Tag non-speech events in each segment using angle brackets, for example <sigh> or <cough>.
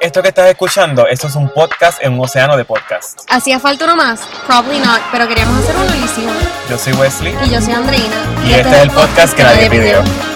Esto que estás escuchando, esto es un podcast en un océano de podcasts. ¿Hacía falta uno más? Probably not, pero queríamos hacer uno y. Yo soy Wesley. Y yo soy Andreina. Y, este, es el podcast que nadie pidió. Creo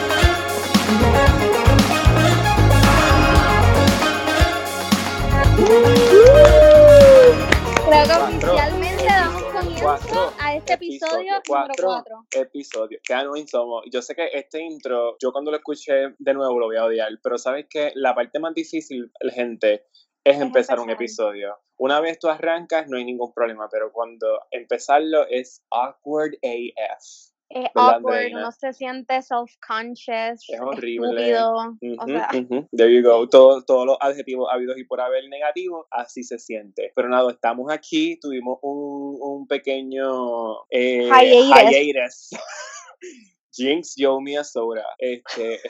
este episodio número 4. Episodio. Qué annoying somos. Yo sé que este intro, yo cuando lo escuché de nuevo lo voy a odiar, pero sabes que la parte más difícil, gente, es empezar un episodio. Una vez tú arrancas, no hay ningún problema, pero cuando empezarlo es awkward AF. Es awkward, no se siente self-conscious. Es horrible. Estúpido, o sea. There you go. Todos los adjetivos habidos y por haber negativos, así se siente. Pero nada, estamos aquí, tuvimos un, un pequeño eh, hiatus. <laughs> Jinx, Yo, Mia Soda. Este,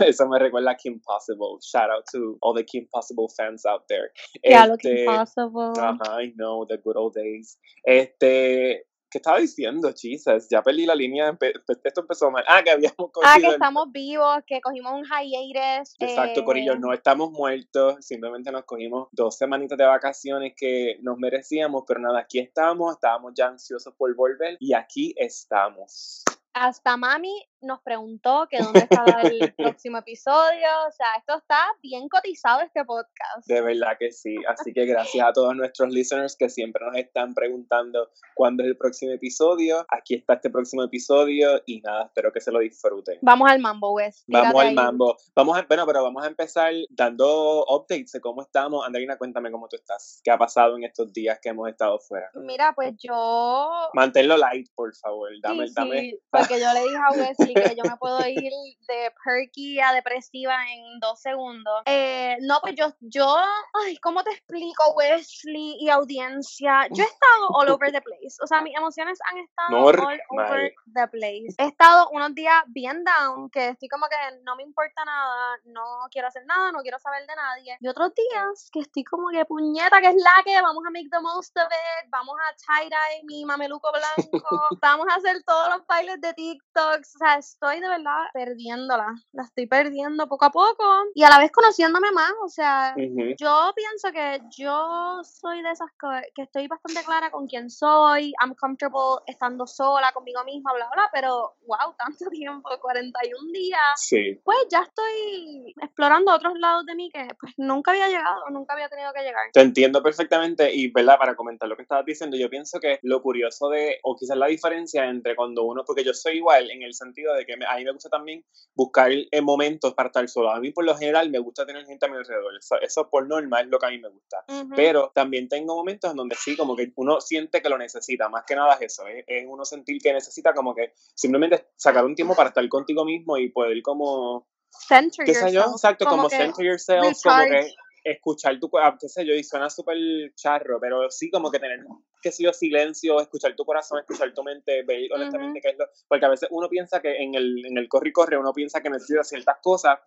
eso me recuerda a Kim Possible. Shout out to all the Kim Possible fans out there. Yeah, este, Kim Possible. I know, the good old days. Este, ¿Qué estaba diciendo, chisas? Ya perdí la línea, esto empezó mal. Ah, que habíamos cogido... Ah, que estamos vivos, que cogimos un hiatus. Exacto, Corillo, eh, no estamos muertos, simplemente nos cogimos dos semanitas de vacaciones que nos merecíamos, pero nada, aquí estamos, estábamos ya ansiosos por volver y aquí estamos hasta mami nos preguntó que dónde estaba el próximo episodio. O sea, esto está bien cotizado este podcast. De verdad que sí. Así que gracias a todos nuestros listeners que siempre nos están preguntando cuándo es el próximo episodio. Aquí está este próximo episodio y nada, espero que se lo disfruten. Vamos al mambo, Wes. Vamos al mambo. Vamos a, bueno, pero vamos a empezar dando updates de cómo estamos. Andreina, cuéntame cómo tú estás. ¿Qué ha pasado en estos días que hemos estado fuera? Mira, pues yo... Manténlo light, por favor. Dame, dame porque yo le dije a <laughs> Wesley que yo me puedo ir de perky a depresiva en dos segundos. Eh, no, pues yo, yo, ay, ¿cómo te explico, Wesley y audiencia? Yo he estado all over the place. O sea, mis emociones han estado all over the place. He estado unos días bien down, que estoy como que no me importa nada, no quiero hacer nada, no quiero saber de nadie. Y otros días que estoy como que puñeta, que es la que vamos a make the most of it, vamos a tie-dye mi mameluco blanco, <laughs> vamos a hacer todos los bailes de TikToks, o sea, estoy de verdad perdiéndola, la estoy perdiendo poco a poco y a la vez conociéndome más, o sea, yo pienso que yo soy de esas que, estoy bastante clara con quién soy, I'm comfortable estando sola conmigo misma, bla, bla, pero wow, <laughs> tanto tiempo, 41 días, sí. pues ya estoy explorando otros lados de mí que pues nunca había llegado, nunca había tenido que llegar. Te entiendo perfectamente y, ¿verdad? Para comentar lo que estabas diciendo, yo pienso que lo curioso de, o quizás la diferencia entre cuando uno, porque yo soy igual en el sentido de que a mí me gusta también buscar en momentos para estar solo. A mí por lo general me gusta tener gente a mi alrededor. Eso, por norma es lo que a mí me gusta. Pero también tengo momentos en donde sí, como que uno siente que lo necesita. Más que nada es eso. Es, uno sentir que necesita como que simplemente sacar un tiempo para estar contigo mismo y poder como... Center ¿Qué sé yo? Exacto, como, center yourself, como que escuchar tu, ah, qué sé yo, y suena súper charro, pero sí como que tener, qué sé yo, silencio, escuchar tu corazón, escuchar tu mente, ver honestamente qué es lo, porque a veces uno piensa que en el, en el corre y corre uno piensa que necesita ciertas cosas,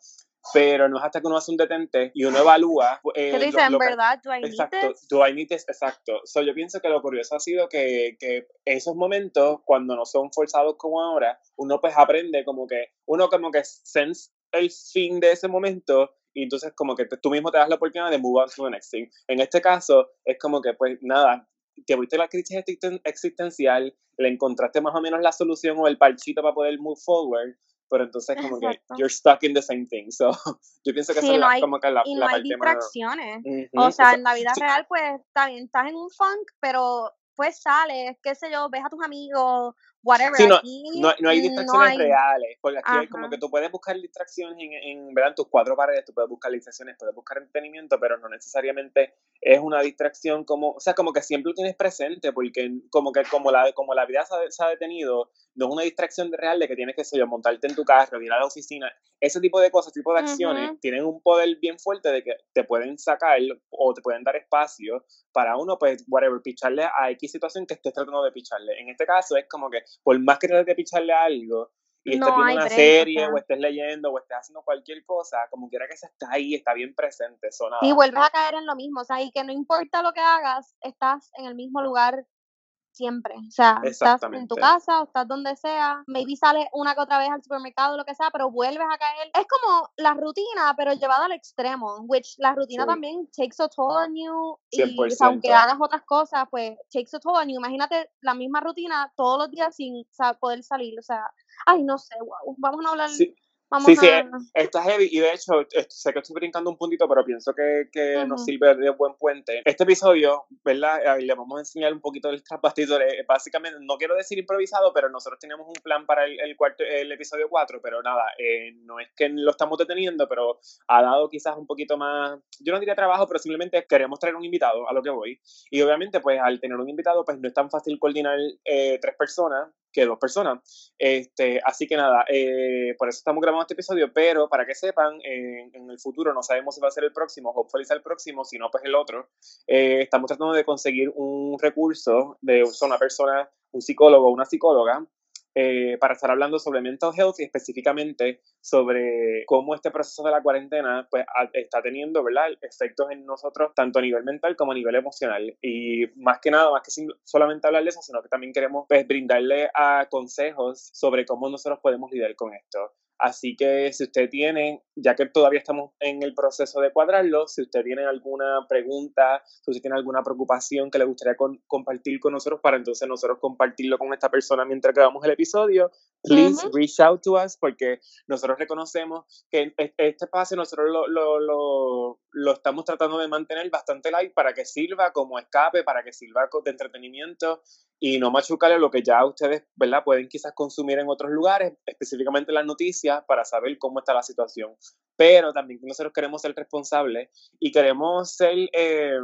pero no es hasta que uno hace un detente y uno evalúa. Eh, ¿Qué dice, en verdad, do I exacto, do I need this? Exacto. So, yo pienso que lo curioso ha sido que, que esos momentos, cuando no son forzados como ahora, uno pues aprende como que, uno como que sense el fin de ese momento y entonces como que tú mismo te das la oportunidad de move on to the next thing. En este caso es como que pues nada, te viste la crisis existencial, le encontraste más o menos la solución o el parchito para poder move forward, pero entonces como que you're stuck in the same thing. So, <laughs> yo pienso que eso es como que la, y no hay distracciones. o sea, en la vida real pues también estás en un funk, pero pues sales, qué sé yo, ves a tus amigos whatever. no, no, hay distracciones reales, porque aquí como que tú puedes buscar distracciones en, en, ¿verdad? tus cuatro paredes, tú puedes buscar distracciones, puedes buscar entretenimiento, pero no necesariamente es una distracción como, o sea, como que siempre lo tienes presente, porque como que como la, como la vida se ha, detenido, no es una distracción real de que tienes que, sé yo, montarte en tu carro, ir a la oficina, ese tipo de cosas, tipo de acciones, tienen un poder bien fuerte de que te pueden sacar o te pueden dar espacio para uno, pues, whatever, picharle a X situación que estés tratando de picharle. En este caso es como que por más que trates de picharle algo y estés viendo una serie o estés leyendo o estés haciendo cualquier cosa, como quiera que se está ahí, está bien presente. Y vuelves a caer en lo mismo, o sea, y que no importa lo que hagas, estás en el mismo lugar siempre. O sea, estás en tu casa o estás donde sea, maybe sales una que otra vez al supermercado, lo que sea, pero vuelves a caer. Es como la rutina, pero llevada al extremo, which la rutina también takes a toll on you. Y aunque hagas otras cosas, pues takes a toll on you. Imagínate la misma rutina todos los días sin poder salir. O sea, ay, no sé, wow. Vamos a hablar sí, sí, está heavy y de hecho sé que estoy brincando un puntito, pero pienso que, que nos sirve de buen puente. Este episodio, ¿verdad? le vamos a enseñar un poquito del bastidores. Eh, básicamente, no quiero decir improvisado, pero nosotros tenemos un plan para el, el, cuarto, el episodio 4, pero nada, eh, no es que lo estamos deteniendo, pero ha dado quizás un poquito más, yo no diría trabajo, pero simplemente queremos traer un invitado a lo que voy. Y obviamente, pues al tener un invitado, pues no es tan fácil coordinar eh, tres personas que dos personas. Este, así que nada, eh, por eso estamos grabando este episodio, pero para que sepan, en el futuro no sabemos si va a ser el próximo, hopefully sea el próximo, si no, pues el otro. Eh, estamos tratando de conseguir un recurso de una persona, un psicólogo una psicóloga eh, para estar hablando sobre mental health y específicamente sobre cómo este proceso de la cuarentena pues, está teniendo ¿verdad? efectos en nosotros tanto a nivel mental como a nivel emocional. Y más que nada, más que solamente hablar de eso, sino que también queremos pues, brindarle a consejos sobre cómo nosotros podemos lidiar con esto. Así que si usted tiene, ya que todavía estamos en el proceso de cuadrarlo, si usted tiene alguna pregunta, si usted tiene alguna preocupación que le gustaría compartir con nosotros para entonces nosotros compartirlo con esta persona mientras grabamos el episodio, please reach out to us porque nosotros reconocemos que este espacio nosotros lo, lo, lo, lo, estamos tratando de mantener bastante light para que sirva como escape, para que sirva de entretenimiento y no machucarle lo que ya ustedes, ¿verdad? Pueden quizás consumir en otros lugares, específicamente las noticias, para saber cómo está la situación. Pero también nosotros queremos ser responsables y queremos ser eh,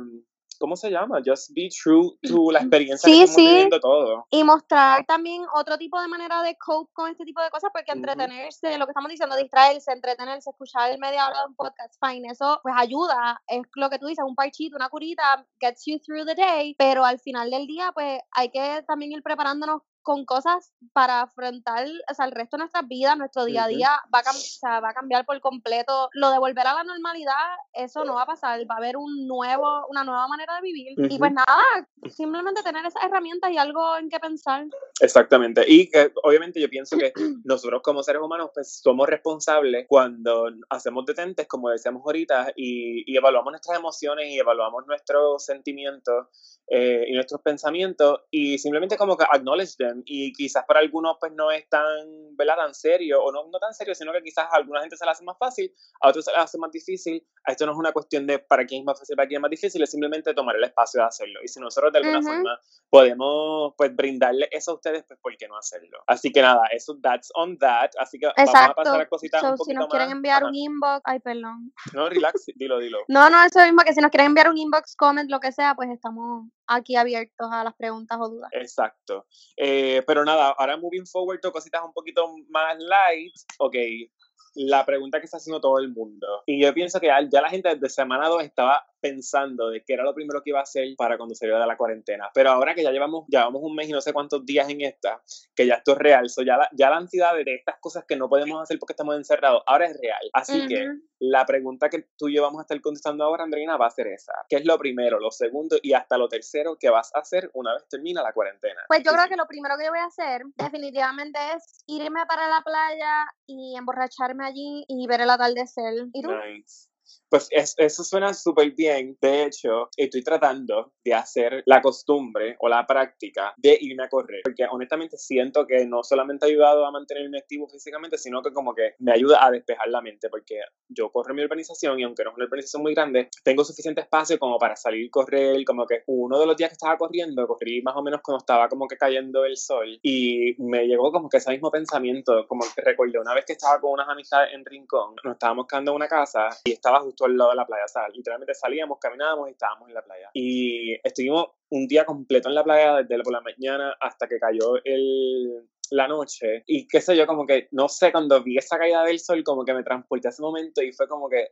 ¿cómo se llama? Just be true to la experiencia que estamos teniendo todo. Y mostrar también otro tipo de manera de cope con este tipo de cosas, porque entretenerse, lo que estamos diciendo, distraerse, entretenerse, escuchar el media hora de un podcast, fine, eso pues ayuda, es lo que tú dices, un parchito, una curita, gets you through the day, pero al final del día pues hay que también ir preparándonos con cosas para afrontar o sea, el resto de nuestras vidas, nuestro día a día va a, va a cambiar por completo. Lo de volver a la normalidad, eso no va a pasar, va a haber un nuevo, una nueva manera de vivir. Y pues nada, simplemente tener esas herramientas y algo en qué pensar. Exactamente. Y que obviamente yo pienso que nosotros como seres humanos pues somos responsables cuando hacemos detentes, como decíamos ahorita, y, y evaluamos nuestras emociones y evaluamos nuestros sentimientos eh, y nuestros pensamientos y simplemente como que acknowledge them y quizás para algunos pues no es tan, ¿verdad? tan serio o no, no tan serio, sino que quizás a alguna gente se le hace más fácil, a otros se le hace más difícil. Esto no es una cuestión de para quién es más fácil, para quién es más difícil, es simplemente tomar el espacio de hacerlo. Y si nosotros de alguna forma podemos pues brindarle eso a ustedes, pues ¿por qué no hacerlo? Así que nada, eso that's on that. Así que vamos a pasar a cositas un poquito Si nos quieren enviar un inbox, ay perdón. No, relax, dilo, dilo. <laughs> no, no, eso mismo que si nos quieren enviar un inbox, comment, lo que sea, pues estamos aquí abiertos a las preguntas o dudas. Exacto. Eh, pero nada, ahora moving forward, cositas un poquito más light. Ok, la pregunta que está haciendo todo el mundo. Y yo pienso que ya la gente desde semana 2 estaba pensando de qué era lo primero que iba a hacer para cuando salió de la cuarentena. Pero ahora que ya llevamos, llevamos un mes y no sé cuántos días en esta, que ya esto es real, so ya, la, ya la ansiedad de estas cosas que no podemos hacer porque estamos encerrados, ahora es real. Así que la pregunta que tú y yo vamos a estar contestando ahora, Andreina, va a ser esa. ¿Qué es lo primero, lo segundo y hasta lo tercero que vas a hacer una vez termina la cuarentena? Pues yo creo que lo primero que yo voy a hacer definitivamente es irme para la playa y emborracharme allí y ver el atardecer. ¿Y tú? Nice. Pues eso suena súper bien. De hecho, estoy tratando de hacer la costumbre o la práctica de irme a correr. Porque honestamente siento que no solamente ha ayudado a mantenerme activo físicamente, sino que como que me ayuda a despejar la mente. Porque yo corro en mi urbanización y aunque no es una urbanización muy grande, tengo suficiente espacio como para salir y correr. Como que uno de los días que estaba corriendo, corrí más o menos cuando estaba como que cayendo el sol. Y me llegó como que ese mismo pensamiento. Como que recordé una vez que estaba con unas amistades en Rincón, nos estábamos quedando en una casa y estaba justo al lado de la playa. O sea, literalmente salíamos, caminábamos y estábamos en la playa. Y estuvimos un día completo en la playa desde por la mañana hasta que cayó el, la noche y qué sé yo, como que, no sé, cuando vi esa caída del sol, como que me transporté a ese momento y fue como que,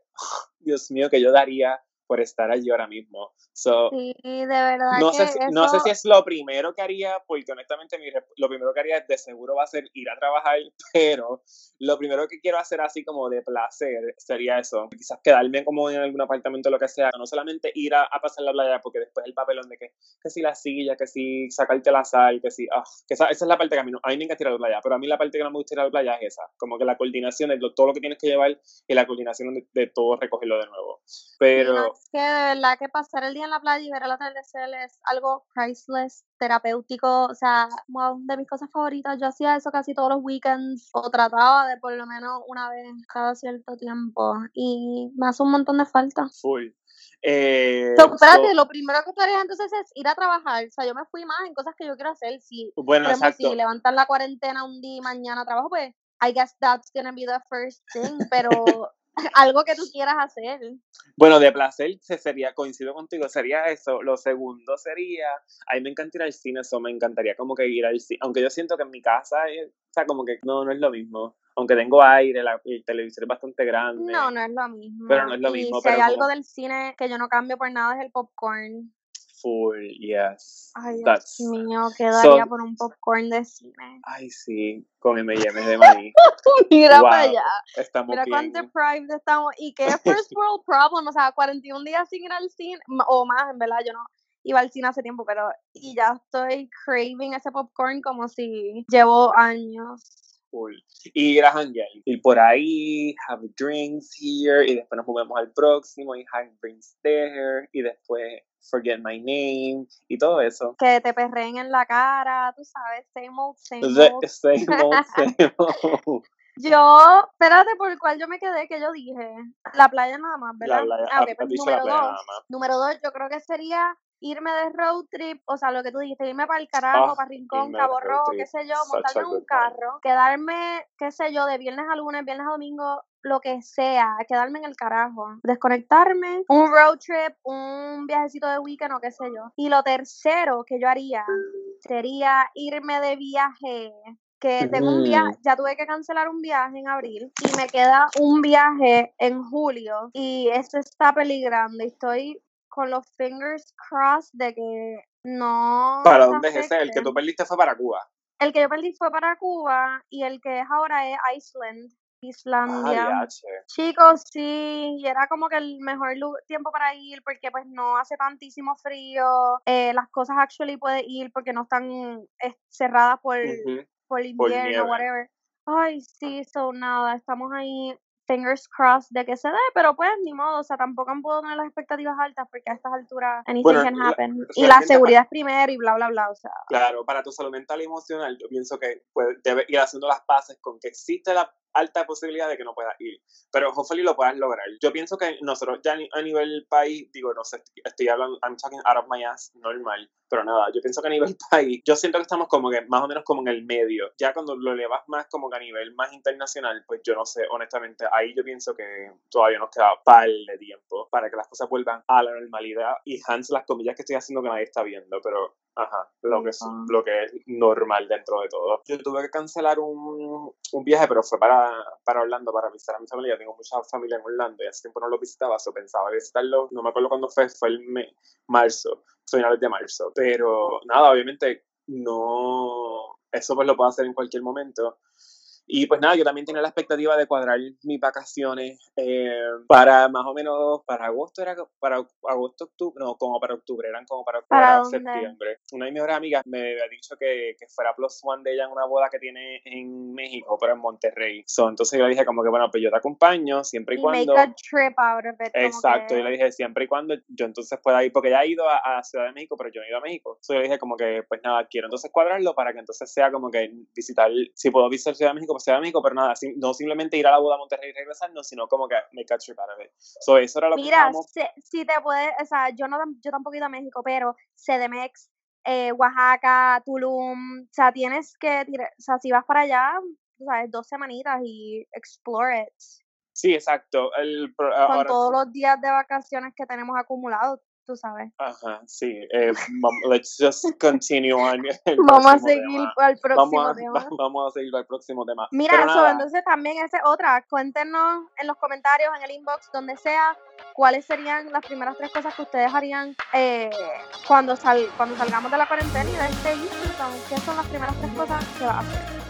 Dios mío, que yo daría por estar allí ahora mismo. So, sí, de verdad. No, que sé si, eso... no sé si es lo primero que haría, porque honestamente mi, lo primero que haría de seguro va a ser ir a trabajar, <laughs> pero lo primero que quiero hacer así como de placer sería eso, quizás quedarme como en algún apartamento o lo que sea, no solamente ir a, pasar la playa, porque después el papelón de que, que si la silla, que si sacarte la sal, que si, ah, que esa, esa, es la parte que a mí, no, a mí me encanta ir a la playa, pero a mí la parte que no me gusta ir a la playa es esa, como que la coordinación de todo lo que tienes que llevar y la coordinación de, todo recogerlo de nuevo. Pero... es que de verdad que pasar el día en la playa y ver el atardecer es algo priceless, terapéutico, o sea, wow, de mis cosas favoritas. Yo hacía eso casi todos los weekends o trataba de por lo menos una vez cada cierto tiempo y me hace un montón de falta. Full. Eh, espérate, lo primero que tú harías entonces es ir a trabajar. O sea, yo me fui más en cosas que yo quiero hacer. Si, bueno, exacto. si levantar la cuarentena un día y mañana trabajo, pues I guess that's gonna be the first thing, pero <laughs> algo que tú quieras hacer. Bueno, de placer se sería, coincido contigo, sería eso. Lo segundo sería, a mí me encanta ir al cine, eso me encantaría como que ir al cine, aunque yo siento que en mi casa, o sea, como que no, no es lo mismo. Aunque tengo aire, el televisor es bastante grande. No, no es lo mismo. Pero no es lo mismo. si hay algo del cine que yo no cambio por nada es el popcorn full, yes. Ay, Dios mío, quedaría por un popcorn de cine. Ay, sí, con M&M's de maíz. <laughs> Mira para allá. Estamos Mira bien. cuánto deprived estamos. Y qué first <laughs> world problem, o sea, 41 días sin ir al cine, o más, en verdad, yo no iba al cine hace tiempo, pero y ya estoy craving ese popcorn como si llevo años. Full. Y ir a janguear. Ir por ahí, have drinks here, y después nos movemos al próximo, y have drinks there, y después Forget My Name y todo eso. Que te perreen en la cara, tú sabes, same old, same old. <laughs> same old, <laughs> same old. Yo, espérate, por el cual yo me quedé, que yo dije, la playa nada más, ¿verdad? La playa, ah, okay, pues, número dos. Número dos, yo creo que sería irme de road trip, o sea, lo que tú dijiste, irme para el carajo, Ah, para Rincón, Cabo Rojo, qué sé yo, montarme en un carro, quedarme, qué sé yo, de viernes a lunes, viernes a domingo, lo que sea, quedarme en el carajo, desconectarme, un road trip, un viajecito de weekend o qué sé yo. Y lo tercero que yo haría sería irme de viaje que tengo un viaje, ya tuve que cancelar un viaje en abril y me queda un viaje en julio y esto está peligrando y estoy con los fingers crossed de que no ¿Para dónde es ese? El que tú perdiste fue para Cuba. El que yo perdí fue para Cuba y el que es ahora es Iceland, Islandia. diache. Chicos, sí, y era como que el mejor tiempo para ir porque pues no hace tantísimo frío, eh, las cosas actually puedes ir porque no están eh, cerradas por, Ujú. por invierno, nieve. whatever. Ay, sí, so nada, estamos ahí, fingers crossed de que se dé, pero pues ni modo, o sea, tampoco puedo tener las expectativas altas porque a estas alturas anything Bueno, can la- happen. y la seguridad es primero y bla, bla, bla, o sea. Claro, para tu salud mental y emocional, yo pienso que pues, debes ir haciendo las paces con que existe la alta posibilidad de que no puedas ir, pero hopefully lo puedas lograr. Yo pienso que nosotros ya a nivel país, digo, no sé, estoy hablando, I'm talking out of my ass, normal, pero nada, yo pienso que a nivel <laughs> país, yo siento que estamos como que más o menos como en el medio. Ya cuando lo elevas más como que a nivel más internacional, pues yo no sé, honestamente, ahí yo pienso que todavía nos queda par de tiempo para que las cosas vuelvan a la normalidad y Hans las comillas que estoy haciendo que nadie está viendo, pero Ajá, lo que, es, lo que es normal dentro de todo. Yo tuve que cancelar un, un viaje, pero fue para, para Orlando, para visitar a mi familia. Yo tengo mucha familia en Orlando y hace tiempo no lo visitaba, so pensaba visitarlo. No me acuerdo cuándo fue, fue el me- marzo, finales de marzo. Pero nada, obviamente no. Eso pues lo puedo hacer en cualquier momento. Y pues nada, yo también tenía la expectativa de cuadrar mis vacaciones eh, para más o menos, para agosto, era para agosto, octubre, no, como para octubre, eran como para, ¿Para para septiembre. Una de mis mejores amigas me había dicho que, que fuera plus one de ella en una boda que tiene en México, pero en Monterrey. So, entonces yo le dije como que, bueno, pues yo te acompaño siempre y, Y cuando... make a trip out of it. Exacto, que- yo le dije siempre y cuando yo entonces pueda ir, porque ya he ido a, a Ciudad de México, pero yo no he ido a México. Entonces yo le dije como que, pues nada, quiero entonces cuadrarlo para que entonces sea como que visitar, si puedo visitar Ciudad de México, Ciudad de México, pero nada, sin- no simplemente ir a la boda a Monterrey y regresar, no, sino como que make a trip out of it. So eso era lo que Mira, si, si te puedes, o sea, yo no yo tampoco he ido a México, pero CDMX, eh, Oaxaca, Tulum, o sea, tienes que, tirar- o sea, si vas para allá, tú sabes, dos semanitas y explore it. Sí, exacto. El, Con ahora, todos los días de vacaciones que tenemos acumulados, tú sabes. Ajá, sí. Eh, let's just continue on. <laughs> <laughs> Vamos a seguir tema. al próximo Vamos a, <laughs> tema. vamos a seguir al próximo tema. Mira, Pero so, nada, entonces también esa es otra. Cuéntenos en los comentarios, en el inbox, donde sea, ¿cuáles serían las primeras tres cosas que ustedes harían eh, cuando, sal, cuando salgamos de la cuarentena y de este ¿Qué son las primeras tres cosas que va a hacer?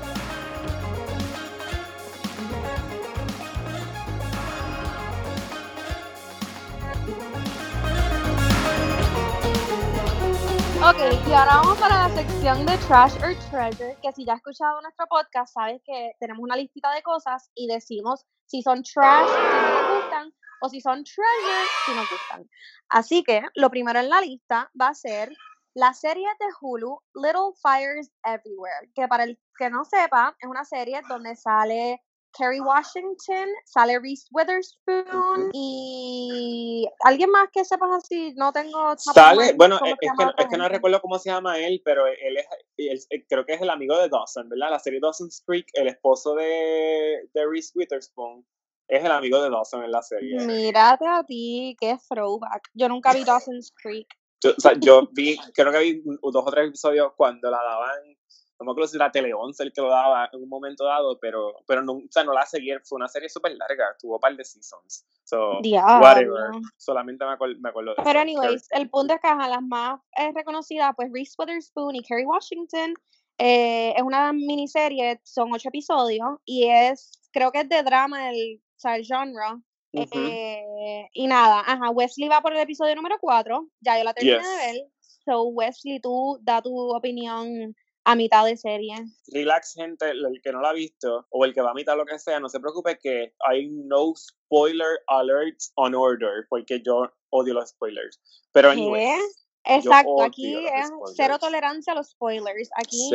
Ok, y ahora vamos para la sección de Trash or Treasure, que si ya has escuchado nuestro podcast, sabes que tenemos una listita de cosas y decimos si son trash, si nos gustan, o si son treasure, si nos gustan. Así que lo primero en la lista va a ser la serie de Hulu Little Fires Everywhere, que para el que no sepa, es una serie donde sale Kerry Washington, sale Reese Witherspoon y alguien más que sepas así, no tengo... Sale, bueno, es, que, no, es que, no recuerdo cómo se llama él, pero él es, creo que es el amigo de Dawson, ¿verdad? La serie Dawson's Creek, el esposo de, de Reese Witherspoon. Es el amigo de Dawson en la serie. Mírate a ti, qué throwback. Yo nunca vi <laughs> Dawson's Creek. Yo, o sea, yo vi, creo que vi dos o tres episodios cuando la daban no me acuerdo si era Tele 11 el que lo daba en un momento dado, pero, pero no, o sea, no la seguí, fue una serie súper larga, tuvo un par de seasons. So, whatever, solamente me, acuerdo, me acuerdo de Pero anyways, el punto es que las más eh, reconocidas, pues Reese Witherspoon y Kerry Washington, eh, es una miniserie, son ocho episodios, y es, creo que es de drama, el, o sea, el genre. eh, y nada, ajá, Wesley va por el episodio número cuatro, ya yo la terminé de ver. So, Wesley, tú da tu opinión a mitad de serie. Relax, gente, el que no la ha visto o el que va a mitad lo que sea, no se preocupe que hay no spoiler alerts on order, porque yo odio los spoilers. Pero ¿Qué? Exacto, aquí es cero tolerancia a los spoilers. Aquí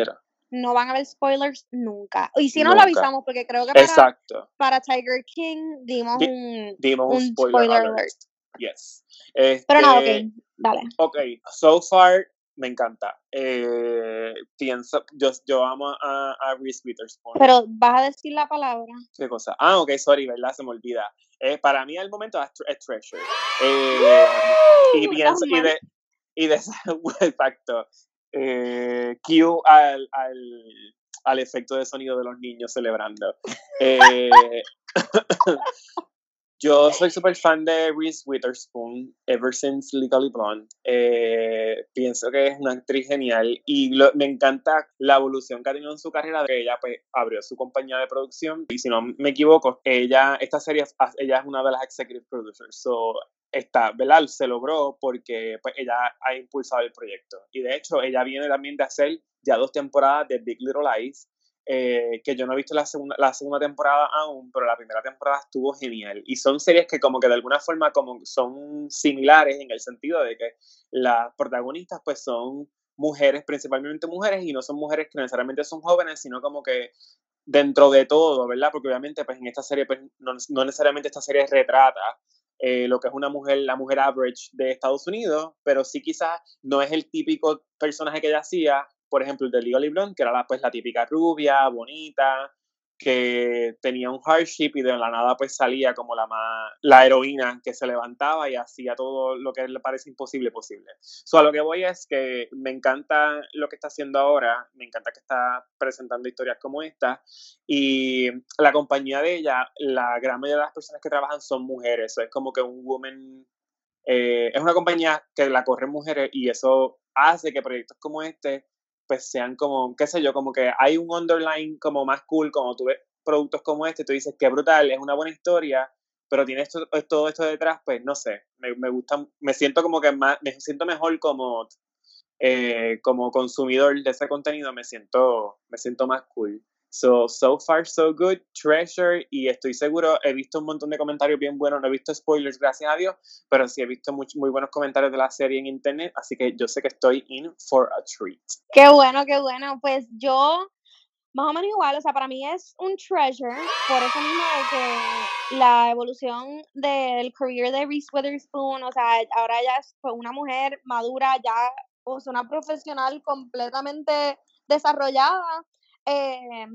no van a haber spoilers nunca. Y si no lo avisamos, porque creo que para, para Tiger King dimos un, dimos un, spoiler, alert. Yes. Pero no, ok, este, dale. Ok, so far me encanta. Eh, pienso, yo, yo amo a, a Reese Witherspoon. Pero vas a decir la palabra. ¿Qué cosa? Ah, ok, sorry, ¿verdad? Se me olvida. Eh, para mí, al momento, es, Treasure. Eh, y pienso, y de, y de <laughs> exacto, eh, Q al, al, al efecto de sonido de los niños celebrando. <laughs> <laughs> Yo soy súper fan de Reese Witherspoon, ever since Legally Blonde. Eh, pienso que es una actriz genial y me encanta la evolución que ha tenido en su carrera. Que ella pues, abrió su compañía de producción y si no me equivoco, ella, esta serie, ella es una de las executive producers. So, esta, ¿verdad? Se logró porque pues, ella ha impulsado el proyecto. Y de hecho, ella viene también de hacer ya dos temporadas de Big Little Lies eh, que yo no he visto la segunda, la segunda temporada aún, pero la primera temporada estuvo genial. Y son series que como que de alguna forma como son similares en el sentido de que las protagonistas pues son mujeres, principalmente mujeres, y no son mujeres que necesariamente son jóvenes, sino como que dentro de todo, ¿verdad? Porque obviamente pues en esta serie pues no, no necesariamente esta serie retrata eh, lo que es una mujer, la mujer average de Estados Unidos, pero sí quizás no es el típico personaje que ella hacía, por ejemplo, el de Legally Blonde, que era la, pues, la típica rubia, bonita, que tenía un hardship y de la nada pues salía como la más, la heroína que se levantaba y hacía todo lo que le parece imposible posible. So, a lo que voy es que me encanta lo que está haciendo ahora, me encanta que está presentando historias como esta y la compañía de ella, la gran mayoría de las personas que trabajan son mujeres, es como que un woman, eh, es una compañía que la corren mujeres y eso hace que proyectos como este pues sean como, qué sé yo, como que hay un underline como más cool, como tú ves productos como este, tú dices, qué brutal, es una buena historia, pero tiene todo esto detrás, pues no sé, me, me gusta, me siento como que más, me siento mejor como, eh, como consumidor de ese contenido, me siento, me siento más cool. So, so far, so good, Treasure, y estoy seguro, he visto un montón de comentarios bien buenos, no he visto spoilers, gracias a Dios, pero sí he visto muy, muy buenos comentarios de la serie en internet, así que yo sé que estoy in for a treat. Qué bueno, qué bueno, pues yo, más o menos igual, o sea, para mí es un treasure, por eso mismo de que la evolución del career de Reese Witherspoon, o sea, ahora ella es una mujer madura, ya, o sea, una profesional completamente desarrollada, eh,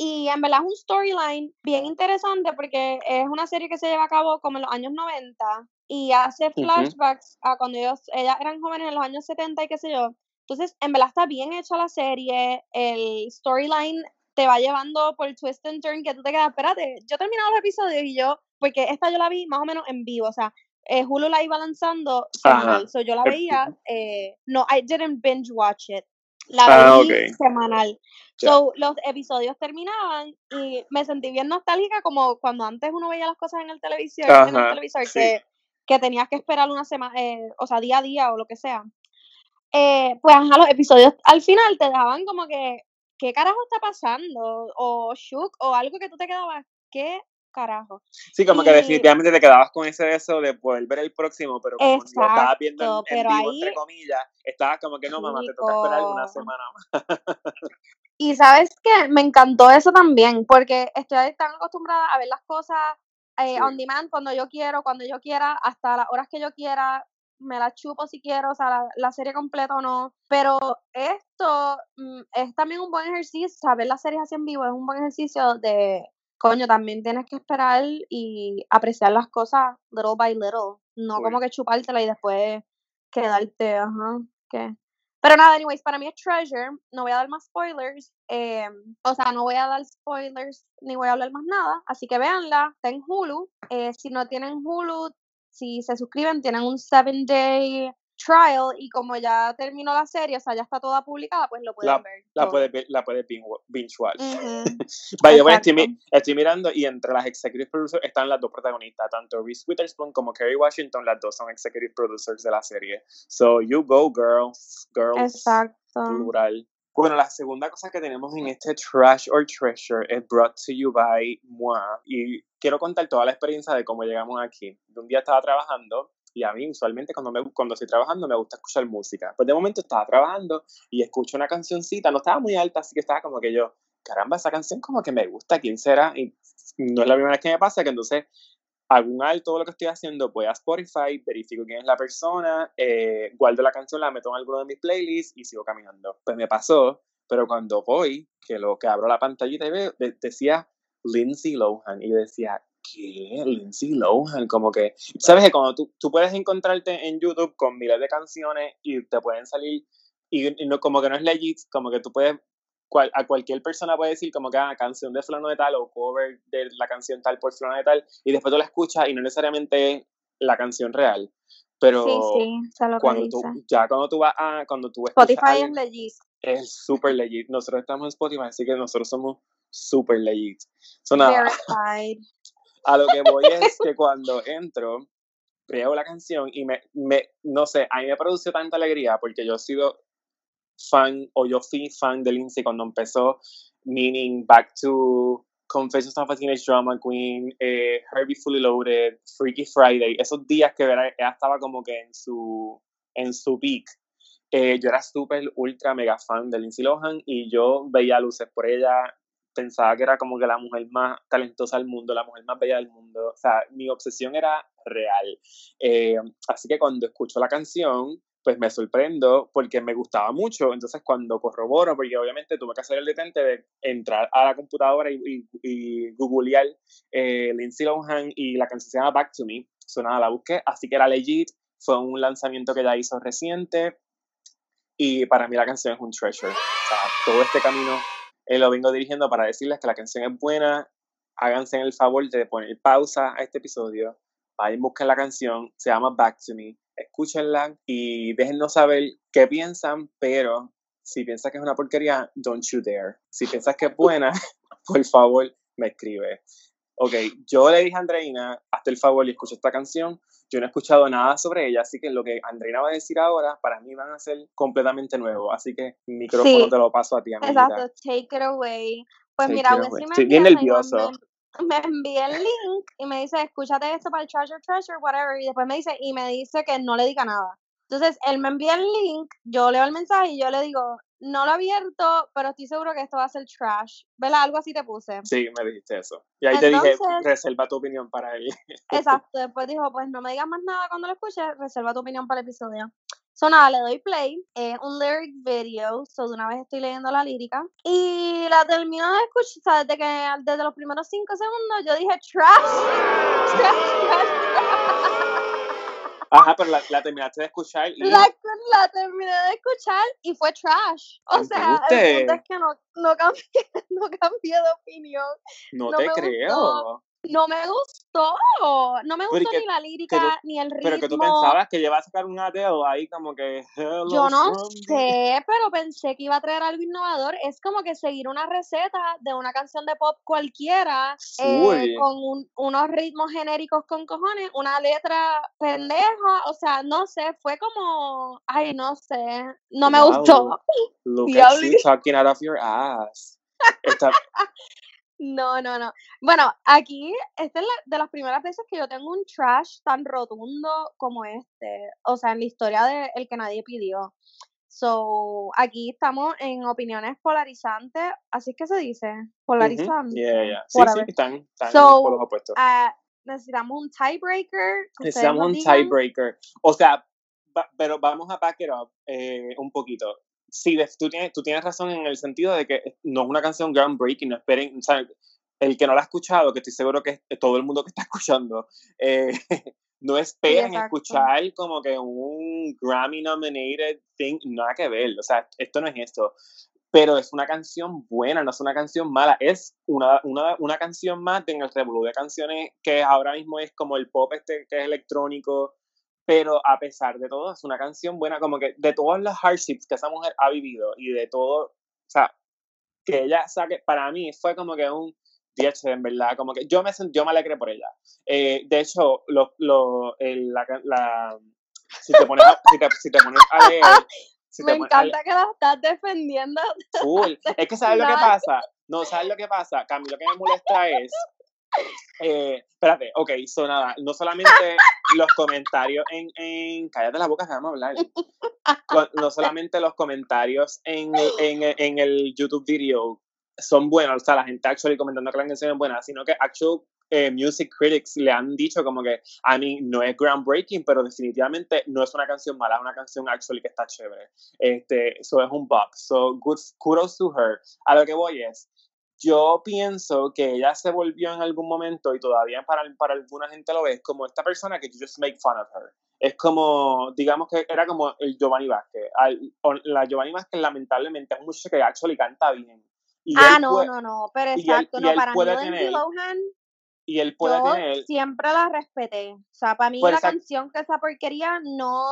y en verdad es un storyline bien interesante porque es una serie que se lleva a cabo como en los años 90 y hace flashbacks a cuando ellos, ellas eran jóvenes en los años 70 y qué sé yo. Entonces, en verdad está bien hecha la serie, el storyline te va llevando por el twist and turn que tú te quedas, espérate, yo he terminado los episodios y yo, porque esta yo la vi más o menos en vivo, o sea, eh, Hulu la iba lanzando semanal, so yo la veía, eh, no, I didn't binge watch it, la ah, veía semanal. So, los episodios terminaban y me sentí bien nostálgica como cuando antes uno veía las cosas en el televisor, en el televisor que, que tenías que esperar una semana, eh, o sea, día a día o lo que sea. Eh, pues ajá, los episodios al final te daban como que, ¿qué carajo está pasando? O shook, o algo que tú te quedabas, ¿qué carajo? Sí, como que definitivamente te quedabas con ese deseo de poder ver el próximo, pero como lo estabas viendo en, vivo, entre comillas, estabas como que no, mamá, te toca esperar una semana más. <laughs> y sabes que me encantó eso también, porque estoy tan acostumbrada a ver las cosas eh, on demand cuando yo quiero, cuando yo quiera, hasta las horas que yo quiera, me la chupo si quiero, o sea, la, serie completa o no. Pero esto mm, es también un buen ejercicio, saber las series así en vivo es un buen ejercicio de, coño, también tienes que esperar y apreciar las cosas little by little. No como que chupártela y después quedarte, ajá, ¿qué? Pero nada, anyways, para mí es Treasure. No voy a dar más spoilers. Em, o sea, no voy a dar spoilers ni voy a hablar más nada. Así que véanla. Está en Hulu. Eh, si no tienen Hulu, si se suscriben, tienen un 7-day trial y como ya terminó la serie, o sea, ya está toda publicada, pues lo pueden ver. La puedes la puede binge watch. Vaya, bueno, estoy, mirando y entre las executive producers están las dos protagonistas, tanto Reese Witherspoon como Kerry Washington, las dos son executive producers de la serie. So, you go, girls, girls. Exacto. Plural. Bueno, la segunda cosa que tenemos en este Trash or Treasure es brought to you by moi. Y quiero contar toda la experiencia de cómo llegamos aquí. Un día estaba trabajando y a mí usualmente cuando, me, cuando estoy trabajando me gusta escuchar música. Pues de momento estaba trabajando y escucho una cancioncita, no estaba muy alta, así que estaba como que yo, caramba, esa canción como que me gusta, ¿quién será? Y no es la primera vez que me pasa, que entonces hago un alto todo lo que estoy haciendo, voy a Spotify, verifico quién es la persona, eh, guardo la canción, la meto en alguno de mis playlists y sigo caminando. Pues me pasó, pero cuando voy, que lo que abro la pantallita y veo, decía Lindsay Lohan y decía, ¿qué? Lindsay Lohan, como que, ¿sabes que cuando tú, tú puedes encontrarte en YouTube con miles de canciones y te pueden salir, y, no, como que no es legit, como que tú puedes a cualquier persona puede decir como que ah, canción de fulano de tal o cover de la canción tal por fulano de tal y después tú la escuchas y no necesariamente la canción real. Pero cuando tú, ya cuando tú vas a, cuando tú Spotify es legit. Es súper legit. Nosotros estamos en Spotify, así que nosotros somos súper legit. So, a lo que voy es que cuando entro, veo la canción y me, me, no sé, a mí me produce tanta alegría porque yo he sido fan o yo fui fan de Lindsay cuando empezó, meaning Back to Confessions of a Teenage Drama Queen, eh, Herbie Fully Loaded, Freaky Friday, esos días que ella estaba como que en su, en su peak. Eh, yo era súper, ultra, mega fan de Lindsay Lohan y yo veía luces por ella, pensaba que era como que la mujer más talentosa del mundo, la mujer más bella del mundo. O sea, mi obsesión era real. Eh, así que cuando escucho la canción, pues me sorprendo porque me gustaba mucho. Entonces, cuando corroboro, porque obviamente tuve que hacer el detente de entrar a la computadora y, y, googlear eh, Lindsay Lohan y la canción se llama Back to Me. Sonaba, la busqué, así que era legit. Fue un lanzamiento que ya hizo reciente. Y para mí la canción es un treasure. O sea, todo este camino eh, lo vengo dirigiendo para decirles que la canción es buena. Háganse el favor de poner pausa a este episodio. Vayan, busquen la canción. Se llama Back to Me escúchenla y déjennos saber qué piensan, pero si piensas que es una porquería, don't you dare. Si piensas que es buena, <laughs> por favor, me escribe. Ok, yo le dije a Andreina, hazte el favor y escucha esta canción. Yo no he escuchado nada sobre ella, así que lo que Andreina va a decir ahora, para mí van a ser completamente nuevos. Así que mi micrófono te lo paso a ti, Exacto, take it away. Pues mira, Estoy bien nervioso me envía el link y me dice, escúchate esto para el Treasure Treasure, whatever, y después me dice, y me dice que no le diga nada. Entonces, él me envía el link, yo leo el mensaje y yo le digo, no lo he abierto, pero estoy seguro que esto va a ser trash. ¿Verdad? Algo así te puse. Sí, me dijiste eso. Y ahí te dije, reserva tu opinión para él. <laughs> exacto, después dijo, pues no me digas más nada cuando lo escuches, reserva tu opinión para el episodio. So nada, le doy play, es un lyric video, so de una vez estoy leyendo la lírica. Y la termino de escuchar, desde que desde los primeros cinco segundos yo dije trash, <laughs> trash, trash, Ajá, pero la, la, terminaste de escuchar y... La, la, terminé de escuchar y fue trash. O sea, el punto es que no, no, cambié, <laughs> no cambié de opinión. No, te creo. No me gustó. No me gustó ni la lírica, ni el ritmo. Pero que tú pensabas que iba a sacar un Adele ahí como que... Yo no sé, pero pensé que iba a traer algo innovador. Es como que seguir una receta de una canción de pop cualquiera eh, con unos ritmos genéricos con cojones, una letra pendeja. O sea, no sé, fue como... Ay, no sé. No me gustó. Look at you talking out of your ass. <laughs> <laughs> No, no, no. Bueno, aquí, esta es de las primeras veces que yo tengo un trash tan rotundo como este. O sea, en la historia de El que nadie pidió. So, aquí estamos en opiniones polarizantes, así es que se dice, polarizantes. Sí, sí, están, están por los opuestos. Uh, necesitamos un tiebreaker. Necesitamos un tiebreaker. O sea, pero vamos a back it up eh, un poquito sí, tú tienes, tú tienes razón en el sentido de que no es una canción groundbreaking, no esperen, o sea, el que no la ha escuchado, que estoy seguro que todo el mundo que está <laughs> escuchando, eh, <laughs> no esperen escuchar como que un Grammy nominated thing, nada que ver, o sea, esto no es esto. Pero es una canción buena, no es una canción mala, es una, una, una canción más en el revolú de canciones que ahora mismo es como el pop este que es electrónico, pero a pesar de todo, es una canción buena, como que de todos los hardships que esa mujer ha vivido y de todo, o sea, que ella saque, para mí fue como que un 10 en verdad, como que yo me, yo me alegré por ella. Eh, de hecho, lo, lo, la, la, si te pones a, si te, si te pones a <laughs> leer... me encanta que la estás defendiendo. Cool. Es que ¿sabes lo que <laughs> pasa? No, ¿sabes lo que pasa? Camilo, lo que me molesta es eh, espérate, ok, so nada, no solamente los comentarios en, en cállate la boca vamos a hablar, no solamente los comentarios en, en, en, el YouTube video son buenos, o sea, la gente actually comentando que la canción es buena, sino que actual eh, music critics le han dicho como que, a mí no es groundbreaking, pero definitivamente no es una canción mala, es una canción actually que está chévere. Este, eso es un box, so good, kudos to her. A lo que voy es, yo pienso que ella se volvió en algún momento, y todavía para, para alguna gente lo ve, como esta persona que you just make fun of her. Es como, digamos que era como el Giovanni Vázquez. La Giovanni Vázquez lamentablemente es un muchacho que actually canta bien. ah, no, no, no, pero exacto, no, para mí tener, Lohan, y él puede yo tener... siempre la respeté. O sea, para mí pues la canción que esa porquería no,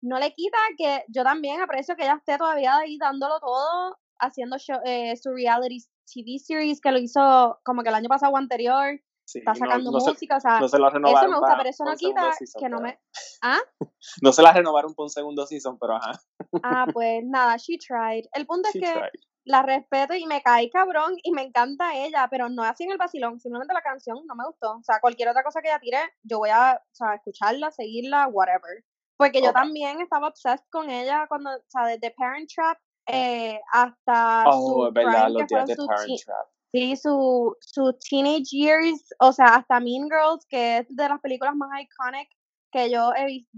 no le quita que yo también aprecio que ella esté todavía ahí dándolo todo, haciendo eh, su reality TV series que lo hizo como que el año pasado o anterior. está sacando música, o sea, no se la eso me gusta, pero eso no quita que no me... ¿Ah? <laughs> no se la renovaron por un segundo season, pero ajá. ah, <laughs> pues nada, she tried. El punto es que la respeto y me cae cabrón y me encanta ella, pero no así en el vacilón, simplemente la canción no me gustó. O sea, cualquier otra cosa que ella tire, yo voy a o sea, escucharla, seguirla, whatever. Porque yo también estaba obsessed con ella cuando, o sea, desde Parent Trap eh, hasta oh, su verdad, los días de Parent Trap. Sí, su, su teenage years, o sea, hasta Mean Girls, que es de las películas más iconic que yo he visto.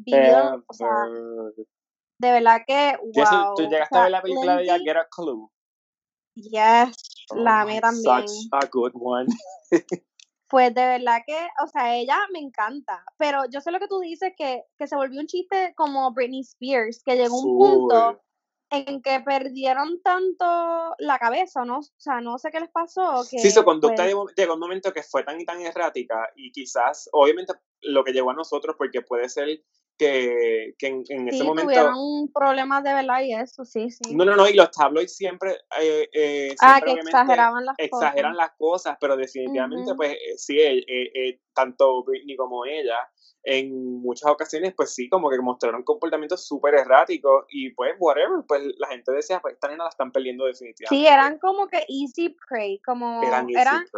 O sea, de verdad que, wow. ¿Tú llegaste a ver la película de ella, Get a Clue? Yes, oh, la amé también. Such a good one. <laughs> pues de verdad que, o sea, ella me encanta, pero yo sé lo que tú dices, que, que se volvió un chiste como Britney Spears, que llegó un punto en que perdieron tanto la cabeza, ¿no? O sea, no sé qué les pasó. Que, sí, su conducta pues llegó un momento que fue tan y tan errática y quizás, obviamente, lo que llegó a nosotros, porque puede ser que, que en, en ese momento... tuvieron problemas de verdad y eso, sí, sí. No, no, no, y los tabloids siempre... Eh, eh, ah, que exageraban las exageran las cosas, pero definitivamente, pues, eh, sí, eh, tanto Britney como ella en muchas ocasiones, pues sí, como que mostraron comportamientos súper erráticos y pues, whatever, pues la gente decía, pues esta nena la están perdiendo definitivamente. Sí, eran como que easy prey, como eran,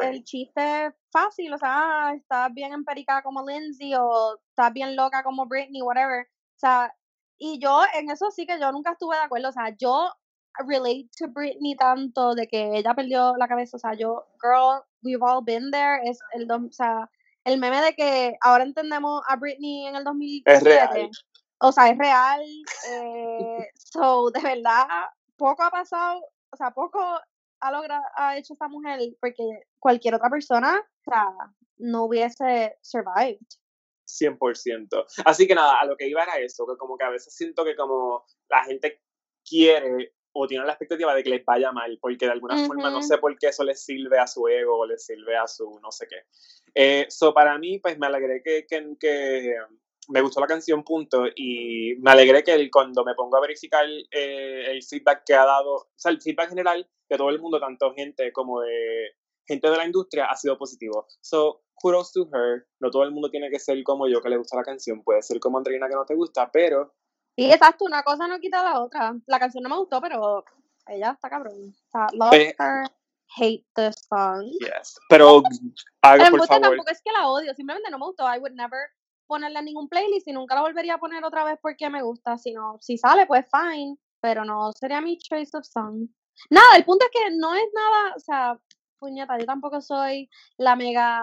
el chiste fácil, o sea, ah, estás bien empericada como Lindsay o estás bien loca como Britney, whatever. O sea, y yo en eso sí que yo nunca estuve de acuerdo, o sea, yo relate to Britney tanto de que ella perdió la cabeza, o sea, yo, girl, we've all been there, es el, o sea, el meme de que ahora entendemos a Britney en el 2007. Es real. O sea, es real. Eh, <laughs> so, de verdad, poco ha pasado, o sea, poco ha logrado, ha hecho esta mujer porque cualquier otra persona, o sea, no hubiese survived. 100%. Así que nada, a lo que iba era eso, que como que a veces siento que como la gente quiere o tienen la expectativa de que les vaya mal, porque de alguna forma no sé por qué eso les sirve a su ego o les sirve a su no sé qué. Eh, so para mí, pues me alegré que, que, que, me gustó la canción, punto, y me alegré que el, cuando me pongo a verificar eh, el feedback que ha dado, o sea, el feedback general de todo el mundo, tanto gente como de gente de la industria, ha sido positivo. So, kudos to her. No todo el mundo tiene que ser como yo, que le gusta la canción. Puede ser como Andreina, que no te gusta, pero Sí, exacto, una cosa no quita la otra. La canción no me gustó, pero ella está cabrón. love her, hate the song. Yes, pero haga por favor. tampoco es que la odio, simplemente no me gustó. I would never ponerla en ningún playlist y nunca la volvería a poner otra vez porque me gusta. Sino, si sale, pues fine, pero no sería mi choice of song. Nada, el punto es que no es nada, o sea, puñeta, yo tampoco soy la mega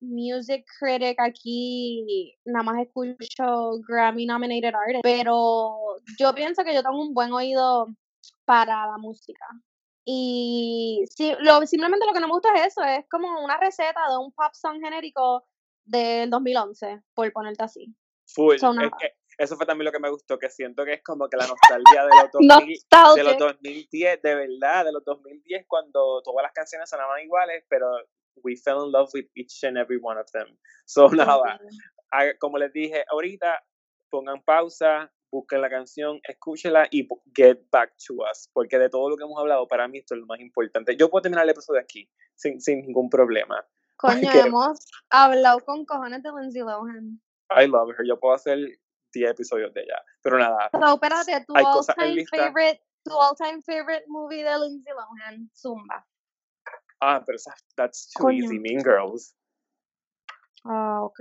music critic aquí, nada más escucho Grammy nominated artists, pero yo pienso que yo tengo un buen oído para la música. Y si, lo, simplemente lo que no me gusta es eso, es como una receta de un pop song genérico del 2011, por ponerte así. Full eso fue también lo que me gustó, que siento que es como que la nostalgia de los, <laughs> 2000, de los 2010, de verdad, de los 2010, cuando todas las canciones sonaban iguales, pero we fell in love with each and every one of them. <laughs> So, nada, como les dije ahorita, pongan pausa, busquen la canción, escúchenla y get back to us, porque de todo lo que hemos hablado, para mí esto es lo más importante. Yo puedo terminar el episodio aquí, sin, sin ningún problema. <laughs> Coño, hemos hablado con cojones de Lindsay Lohan. I love her. Yo puedo hacer 10 episodios de ella. Pero nada. Pero espérate, tu all-time favorite, tu all-time favorite movie de Lindsay Lohan, Zumba. Ah, pero esa, that's too easy, Mean Girls. Ah, ok.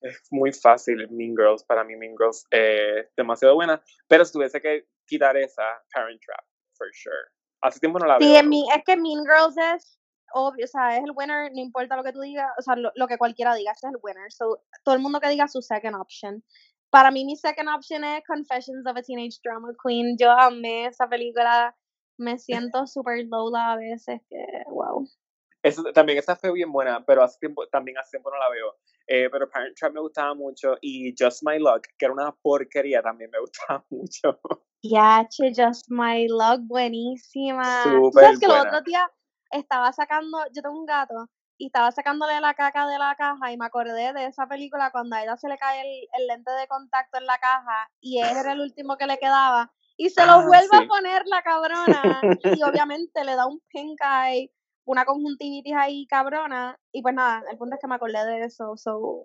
Es muy fácil, Mean Girls, para mí Mean Girls es demasiado buena, pero si tuviese que quitar esa, Parent Trap, for sure. Hace tiempo no la veo. Sí, es que Mean Girls es obvio, o sea, es el winner, no importa lo que tú digas, o sea, lo, lo que cualquiera diga, ese es el winner. So, todo el mundo que diga su second option. Para mí, mi second option es Confessions of a Teenage Drama Queen. Yo amé esa película. Me siento <laughs> super Lola a veces, que wow. Eso, también esa fue bien buena, pero hace tiempo, también hace tiempo no la veo. Eh, pero Parent Trap me gustaba mucho y Just My Luck, que era una porquería, también me <laughs> gustaba mucho. Ya, che, Just My Luck, buenísima. Super ¿Sabes que el otro día estaba sacando, yo tengo un gato, y estaba sacándole la caca de la caja y me acordé de esa película cuando a ella se le cae el, lente de contacto en la caja y era el último que le quedaba y se lo ah, vuelve a poner la cabrona y obviamente le da un eye, una conjuntivitis ahí cabrona y pues nada, el punto es que me acordé de eso, so,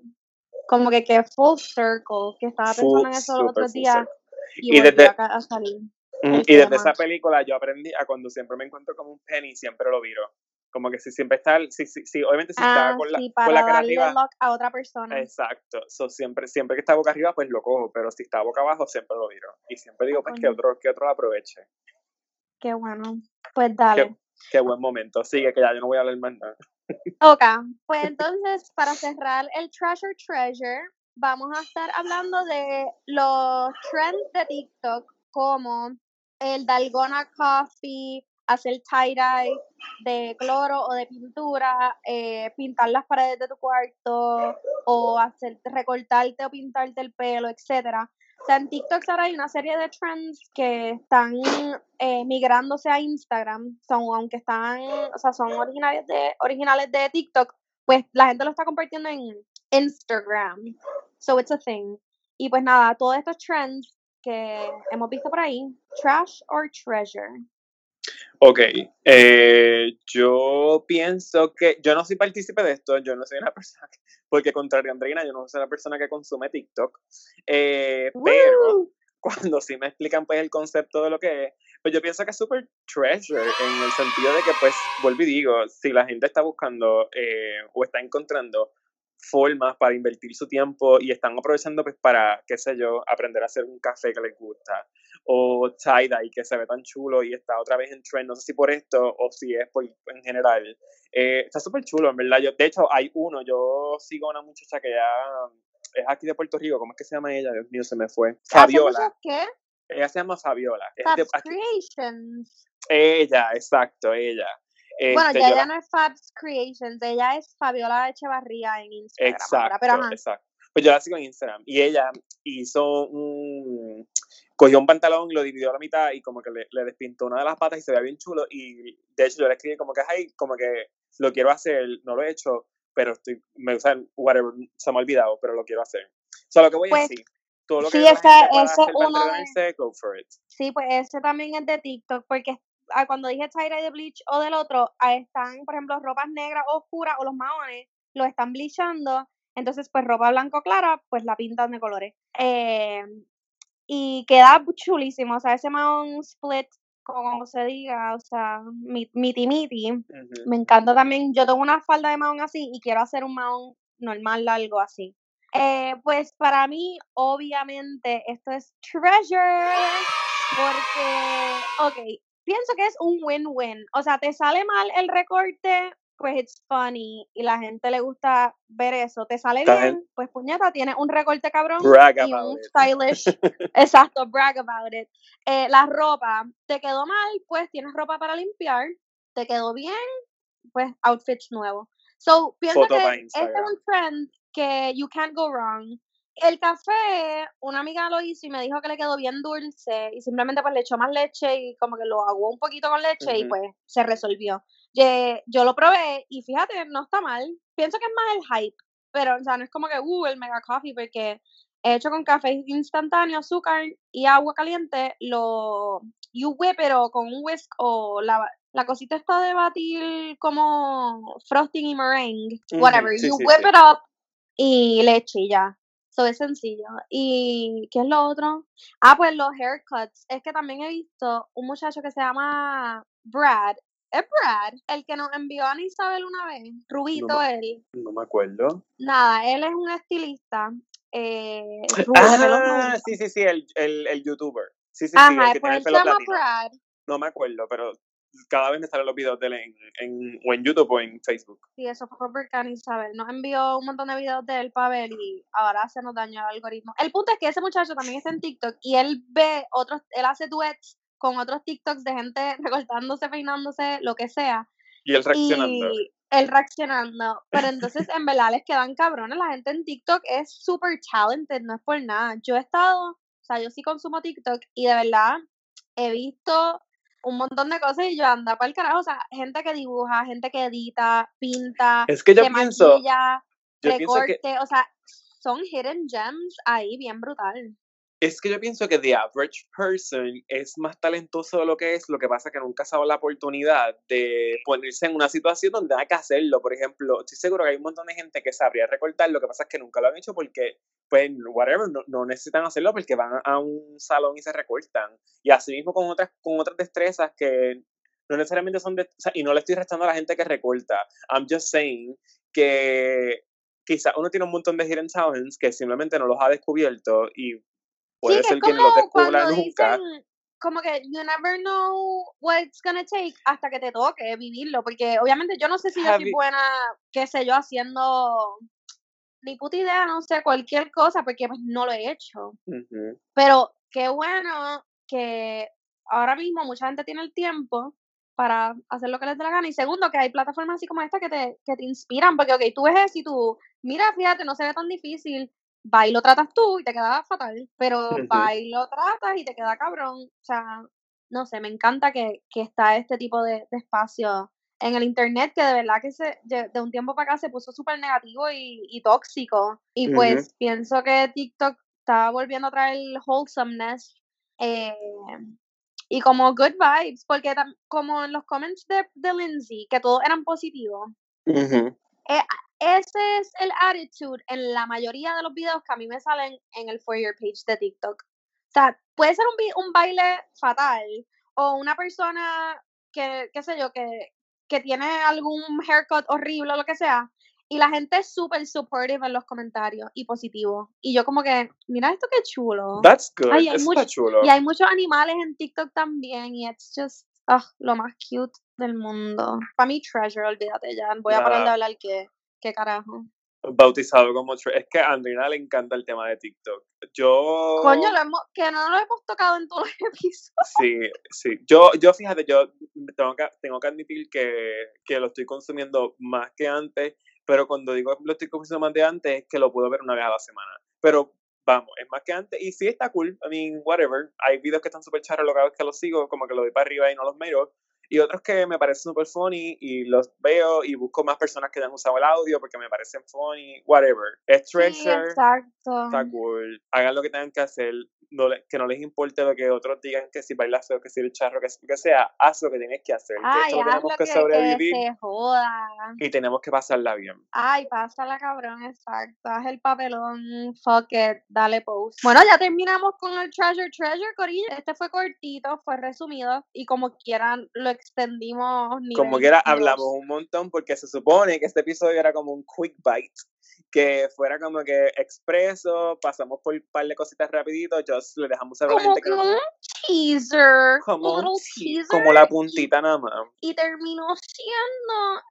como que que full circle, que estaba pensando en eso los otros días y, desde, a, salir. y desde esa película yo aprendí a cuando siempre me encuentro como un penny, siempre lo viro. Como que si siempre está, si, si, obviamente si está ah, con la, con la cara arriba. a otra persona. Exacto. So, siempre, siempre que está boca arriba, pues lo cojo, pero si está boca abajo, siempre lo miro. Y siempre digo, pues que otro, que otro lo aproveche. Qué bueno. Pues dale. Qué, buen momento. Sigue, que ya yo no voy a hablar más nada. <laughs> Ok, pues entonces, para cerrar el Treasure Treasure, vamos a estar hablando de los trends de TikTok, como el Dalgona Coffee, hacer tie-dye de cloro o de pintura, eh, pintar las paredes de tu cuarto o hacer, recortarte o pintarte el pelo, etcétera. O sea, en TikTok ahora hay una serie de trends que están eh, migrándose a Instagram, son, aunque están, o sea, son originales de, originales de TikTok, pues la gente lo está compartiendo en Instagram. So it's a thing. Y pues nada, todos estos trends que hemos visto por ahí, trash or treasure. Ok, eh, yo pienso que yo no soy partícipe de esto, yo no soy una <laughs> persona, porque contrario a Andreina, yo no soy una persona que consume TikTok, eh, pero <laughs> cuando sí me explican pues el concepto de lo que es, pues yo pienso que es super treasure en el sentido de que pues, vuelvo y digo, si la gente está buscando eh, o está encontrando formas para invertir su tiempo y están aprovechando pues para, qué sé yo, aprender a hacer un café que les gusta o tie-dye que se ve tan chulo y está otra vez en trend, no sé si por esto o si es por, en general. Eh, está súper chulo, en verdad. Yo, de hecho, hay uno, yo sigo a una muchacha que ya es aquí de Puerto Rico, ¿cómo es que se llama ella? Dios mío, se me fue. Fabiola. ¿Qué? Ella se llama Fabiola. Creations. Ella, exacto, ella. Bueno, este, ya, no es Fabs Creations, ella es Fabiola Echevarría en Instagram. Exacto, exacto. Pues yo la sigo en Instagram y ella hizo un, cogió un pantalón, lo dividió a la mitad y como que le, le despintó una de las patas y se veía bien chulo y de hecho yo le escribí como que, ay, como que lo quiero hacer, no lo he hecho, pero estoy, me gusta, whatever, se me ha olvidado, pero lo quiero hacer. Solo que voy a decir, todo lo que sí, ese, ese uno de, go for it. Sí, pues ese también es de TikTok, porque cuando dije tie de bleach o del otro, ahí están, por ejemplo, ropas negras oscuras o los maones, lo están bleachando, entonces pues ropa blanco clara, pues la pintan de colores. Eh, y queda chulísimo, o sea, ese mahón split como se diga, o sea, miti miti. Me encanta también, yo tengo una falda de mahón así y quiero hacer un mahón normal, largo así. Eh, pues para mí, obviamente, esto es treasure, porque, ok, pienso que es un win-win. O sea, te sale mal el recorte, pues it's funny y la gente le gusta ver eso. Te sale bien, pues puñeta, tiene un recorte cabrón y un stylish. <laughs> exacto, brag about it. Eh, la ropa, te quedó mal, pues tienes ropa para limpiar. Te quedó bien, pues outfits nuevos. So, pienso que este es un trend que you can't go wrong. El café, una amiga lo hizo y me dijo que le quedó bien dulce y simplemente pues le echó más leche y como que lo aguó un poquito con leche y pues se resolvió. Yo, lo probé y fíjate, no está mal. Pienso que es más el hype, pero o sea, no es como que, uh, el mega coffee, porque he hecho con café instantáneo, azúcar y agua caliente, lo you whip pero con un whisk o la, la cosita está de batir como frosting y meringue, whatever, you whip it up y leche y ya. So es sencillo. ¿Y qué es lo otro? Ah, pues los haircuts. Es que también he visto un muchacho que se llama Brad. Es Brad, el que nos envió a Isabel una vez. Rubito, él. No me acuerdo. Nada, él es un estilista. Eh, <laughs> ah, sí, sí, sí, el, el, el youtuber. Sí, sí, Ajá, sí, pues él se llama Brad. No me acuerdo, pero cada vez me salen los videos de él en, en, o en YouTube o en Facebook. Sí, eso fue porque Isabel nos envió un montón de videos de él para ver y ahora se nos dañó el algoritmo. El punto es que ese muchacho también está en TikTok y él ve otros, él hace duets con otros TikToks de gente <laughs> recortándose, peinándose, lo que sea. Y él reaccionando. Y él reaccionando. Pero entonces, en verdad, les quedan cabrones. La gente en TikTok es súper talented, no es por nada. Yo he estado, o sea, yo sí consumo TikTok y de verdad he visto un montón de cosas y yo anda para el carajo. O sea, gente que dibuja, gente que edita, pinta, es que yo pienso, recorte, o sea, son hidden gems ahí bien brutal. Es que yo pienso que the average person es más talentoso de lo que es, lo que pasa es que nunca se ha dado la oportunidad de ponerse en una situación donde hay que hacerlo. Por ejemplo, estoy seguro que hay un montón de gente que sabría recortar, lo que pasa es que nunca lo han hecho porque, pues, whatever, no, necesitan hacerlo porque van a un salón y se recortan. Y así mismo con otras, con otras destrezas que no necesariamente son de, y no le estoy restando a la gente que recorta. I'm just saying que quizás uno tiene un montón de hidden talents que simplemente no los ha descubierto y puede ser que no lo descubra nunca. como que you never know what it's gonna take hasta que te toque vivirlo, porque obviamente yo no sé si yo soy buena, qué sé yo, haciendo ni puta idea, no sé, cualquier cosa, porque pues no lo he hecho. Pero qué bueno que ahora mismo mucha gente tiene el tiempo para hacer lo que les dé la gana. Y segundo, que hay plataformas así como esta que te, que te inspiran, porque, ok, tú ves eso y tú, mira, fíjate, no se ve tan difícil, va y lo tratas tú y te queda fatal, pero va y lo tratas y te queda cabrón. O sea, no sé, me encanta que, que está este tipo de, de, espacio en el internet que de verdad que se, de un tiempo para acá se puso súper negativo y, y, tóxico. Y pues pienso que TikTok está volviendo a traer wholesomeness eh, y como good vibes, porque como en los comments de, de Lindsay, que todos eran positivos. Eh, ese es el attitude en la mayoría de los videos que a mí me salen en el For Your page de TikTok. O sea, puede ser un, un baile fatal o una persona que, qué sé yo, que, que tiene algún haircut horrible o lo que sea, y la gente es súper supportive en los comentarios y positivo. Y yo como que, mira esto qué chulo. That's good. hay chulo. Y hay muchos animales en TikTok también y it's just lo más cute del mundo. Para mí treasure, olvídate ya. Voy a parar de hablar que ¿Qué carajo? Bautizado como... Es que a Andrina le encanta el tema de TikTok. Yo... Coño, lo hemos, que no lo hemos tocado en todos los <laughs> episodios. Sí, sí. Yo, yo fíjate, yo tengo que, tengo que admitir que, que lo estoy consumiendo más que antes, pero cuando digo lo estoy consumiendo más de antes, es que lo puedo ver una vez a la semana. Pero vamos, es más que antes. Y sí está cool, I mean, whatever. Hay videos que están súper charros, lo vez que los sigo, como que lo doy para arriba y no los miro. Y otros que me parecen súper funny y los veo y busco más personas que hayan usado el audio porque me parecen funny, whatever. Es Treasure. exacto. Está cool. Hagan lo que tengan que hacer que no les importe lo que otros digan, que si bailas feo, que si el charro, que, que sea, haz lo que tienes que hacer. Ay, que tenemos que, sobrevivir. se joda. Y tenemos que pasarla bien. Ay, pásala, cabrón, exacto. Haz el papelón, fuck it, dale post. Bueno, ya terminamos con el Treasure Treasure, Corillo. Este fue cortito, fue resumido, y como quieran, lo extendimos. Como quiera, hablamos un montón, porque se supone que este episodio era como un quick bite que fuera como que expreso, pasamos por un par de cositas rapidito, just le dejamos saber a la gente que... un teaser, como, un teaser como la puntita nada más. Y terminó siendo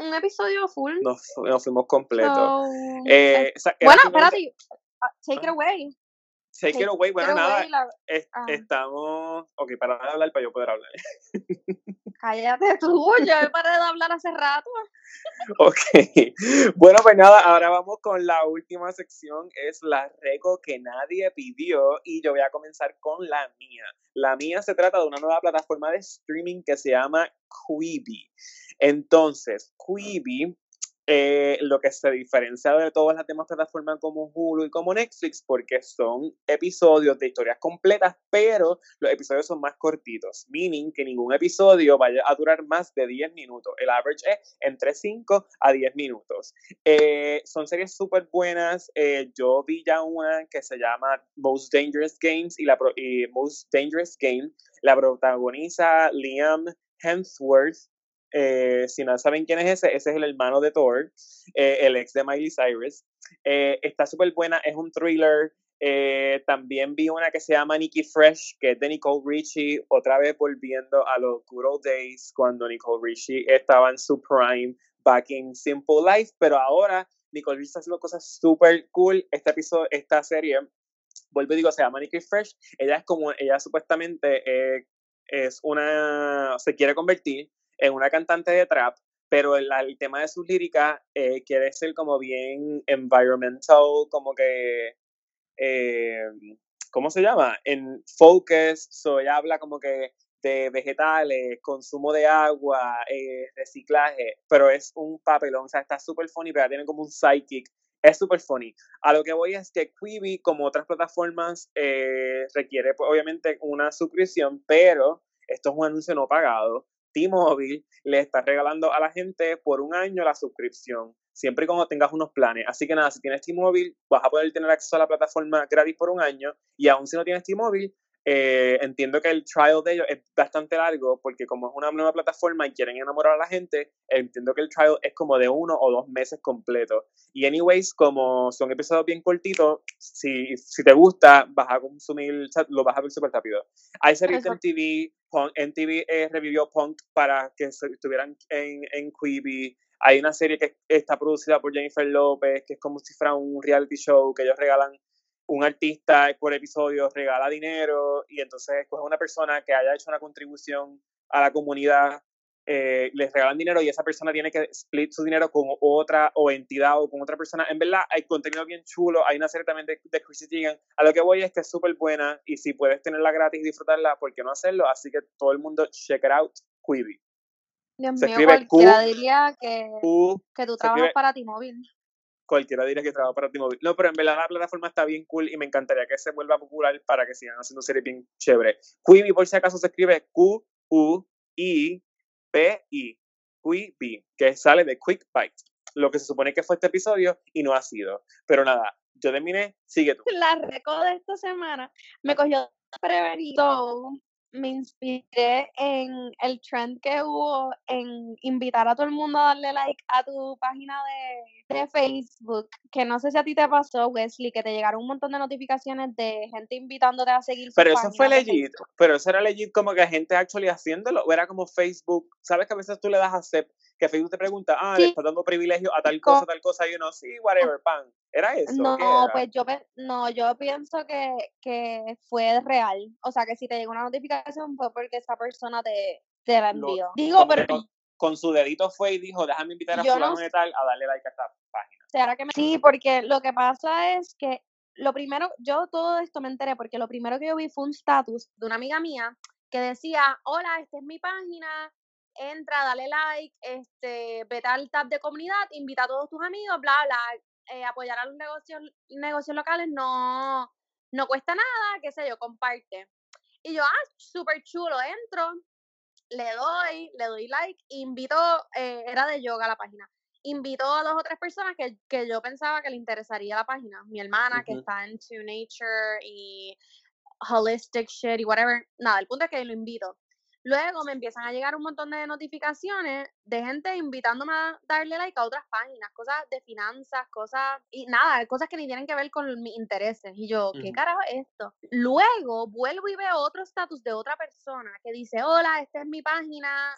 un episodio full. Nos, nos fuimos completos. eh, bueno, espérate, uh, take it ah. away. Take, it away, bueno, nada, ah. estamos, ok, para hablar, para yo poder hablar. <laughs> Cállate tú, yo he parado de hablar hace rato. Ok, <laughs> bueno, pues nada, ahora vamos con la última sección, es la reco que nadie pidió y yo voy a comenzar con la mía. La mía se trata de una nueva plataforma de streaming que se llama Quibi. Entonces, Quibi eh, lo que se diferencia de todas las demás plataformas como Hulu y como Netflix, porque son episodios de historias completas, pero los episodios son más cortitos, meaning que ningún episodio vaya a durar más de 10 minutos. El average es entre 5 a 10 minutos. Eh, son series súper buenas. Eh, yo vi ya una que se llama Most Dangerous Games y la y Most Dangerous Game la protagoniza Liam Hemsworth eh, si no saben quién es ese, ese es el hermano de Thor, eh, el ex de Miley Cyrus. Eh, está súper buena, es un thriller. también vi una que se llama Nikki Fresh, que es de Nicole Richie, otra vez volviendo a los good old days cuando Nicole Richie estaba en su prime, back in Simple Life, pero ahora Nicole Richie está haciendo cosas súper cool. Este episodio, esta serie, vuelvo y digo, se llama Nikki Fresh. Ella es como, ella supuestamente es una, se quiere convertir en una cantante de trap, pero el, tema de sus líricas eh, quiere ser como bien environmental, como que, eh, ¿cómo se llama? En focus, so ella habla como que de vegetales, consumo de agua, eh, reciclaje, pero es un papelón, o sea, está súper funny, pero tiene como un psychic, es súper funny. A lo que voy es que Quibi, como otras plataformas, requiere pues, obviamente una suscripción, pero esto es un anuncio no pagado. T-Mobile le está regalando a la gente por un año la suscripción, siempre y cuando tengas unos planes. Así que nada, si tienes T-Mobile, vas a poder tener acceso a la plataforma gratis por un año y aún si no tienes T-Mobile, eh, entiendo que el trial de ellos es bastante largo porque como es una nueva plataforma y quieren enamorar a la gente, entiendo que el trial es como de uno o dos meses completo. Y anyways, como son episodios bien cortitos, si, si te gusta, vas a consumir, lo vas a ver súper rápido. Hay series de MTV, MTV eh, revivió Punk para que estuvieran en, en Quibi. Hay una serie que está producida por Jennifer López, que es como si fuera un reality show que ellos regalan un artista por episodio regala dinero y entonces pues una persona que haya hecho una contribución a la comunidad eh, les regalan dinero y esa persona tiene que split su dinero con otra o entidad o con otra persona. En verdad hay contenido bien chulo, hay una serie también de, de Chrissy Teigen. A lo que voy es que es súper buena y si puedes tenerla gratis y disfrutarla, ¿por qué no hacerlo? Así que todo el mundo check it out, Quibi. Dios se mío, cualquiera diría que, que tú trabajas para ti móvil cualquiera diría que trabaja para T-Mobile. No, pero en verdad la plataforma está bien cool y me encantaría que se vuelva popular para que sigan haciendo series bien chévere. Quibi, por si acaso, se escribe Q-U-I-B-I. Quibi, que sale de Quick Bite. Lo que se supone que fue este episodio y no ha sido. Pero nada, yo terminé, sigue tú. La reco de esta semana me cogió prevenido me inspiré en el trend que hubo en invitar a todo el mundo a darle like a tu página de, de, Facebook, que no sé si a ti te pasó, Wesley, que te llegaron un montón de notificaciones de gente invitándote a seguir. Pero eso fue legit, pero eso era legit como que gente actually haciéndolo, o era como Facebook, sabes que a veces tú le das a aceptar que Facebook te pregunta, ah, le estás dando privilegio a tal cosa, tal cosa, y uno, sí, whatever, pan. ¿Era eso? No, pues yo, no, yo pienso que, que fue real. O sea, que si te llegó una notificación fue porque esa persona te, te la envió. Digo, pero con su dedito fue y dijo, déjame invitar a fulano de tal a darle like a esta página. que Sí, porque lo que pasa es que lo primero, yo todo esto me enteré porque lo primero que yo vi fue un status de una amiga mía que decía, hola, esta es mi página, entra, dale like, este, vete al tab de comunidad, invita a todos tus amigos, bla, bla, eh, apoyar a los negocios, negocios locales no, no cuesta nada, qué sé yo, comparte. Y yo, ah, súper chulo, entro, le doy, le doy like, invito, eh, era de yoga la página, invito a dos o tres personas que, que yo pensaba que le interesaría la página. Mi hermana, que está en To Nature y holistic shit y whatever. Nada, el punto es que lo invito. Luego me empiezan a llegar un montón de notificaciones de gente invitándome a darle like a otras páginas, cosas de finanzas, cosas, y nada, cosas que ni tienen que ver con mis intereses. Y yo, ¿qué carajo es esto? Luego vuelvo y veo otro estatus de otra persona que dice, hola, esta es mi página,